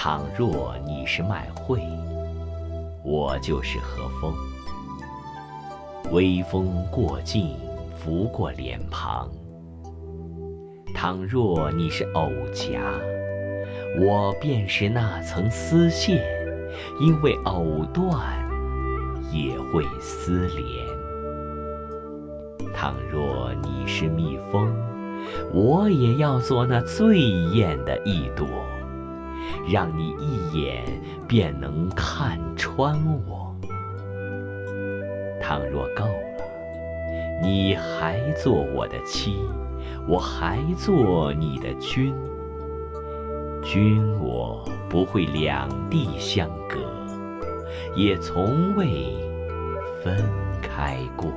倘若你是麦穗，我就是和风。微风过境，拂过脸庞。倘若你是藕荚，我便是那层丝线，因为藕断也会丝连。倘若你是蜜蜂，我也要做那最艳的一朵。让你一眼便能看穿我。倘若够了，你还做我的妻，我还做你的君。君我不会两地相隔，也从未分开过。